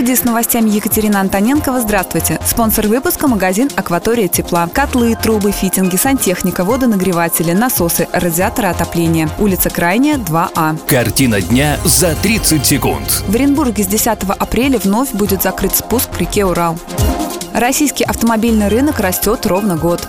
Студии с новостями Екатерина Антоненкова. Здравствуйте. Спонсор выпуска – магазин «Акватория тепла». Котлы, трубы, фитинги, сантехника, водонагреватели, насосы, радиаторы отопления. Улица Крайняя, 2А. Картина дня за 30 секунд. В Оренбурге с 10 апреля вновь будет закрыт спуск к реке Урал. Российский автомобильный рынок растет ровно год.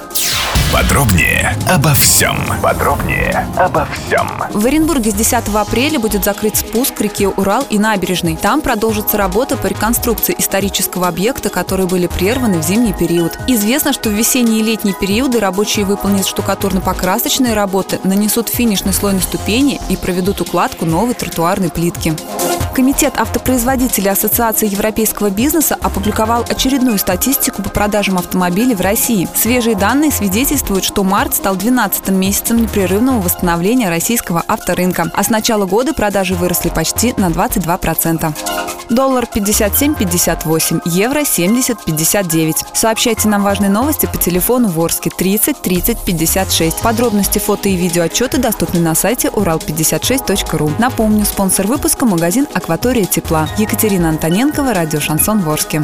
Подробнее обо всем. Подробнее обо всем. В Оренбурге с 10 апреля будет закрыт спуск к реке Урал и набережной. Там продолжится работа по реконструкции исторического объекта, которые были прерваны в зимний период. Известно, что в весенние и летние периоды рабочие выполнят штукатурно-покрасочные работы, нанесут финишный слой на ступени и проведут укладку новой тротуарной плитки. Комитет автопроизводителей Ассоциации европейского бизнеса опубликовал очередную статистику по продажам автомобилей в России. Свежие данные свидетельствуют, что март стал 12-м месяцем непрерывного восстановления российского авторынка, а с начала года продажи выросли почти на 22%. Доллар 57.58, евро 70.59. Сообщайте нам важные новости по телефону Ворске 30 30 56. Подробности фото и видео отчеты доступны на сайте урал56.ру. Напомню, спонсор выпуска – магазин «Акватория тепла». Екатерина Антоненкова, радио «Шансон Ворске».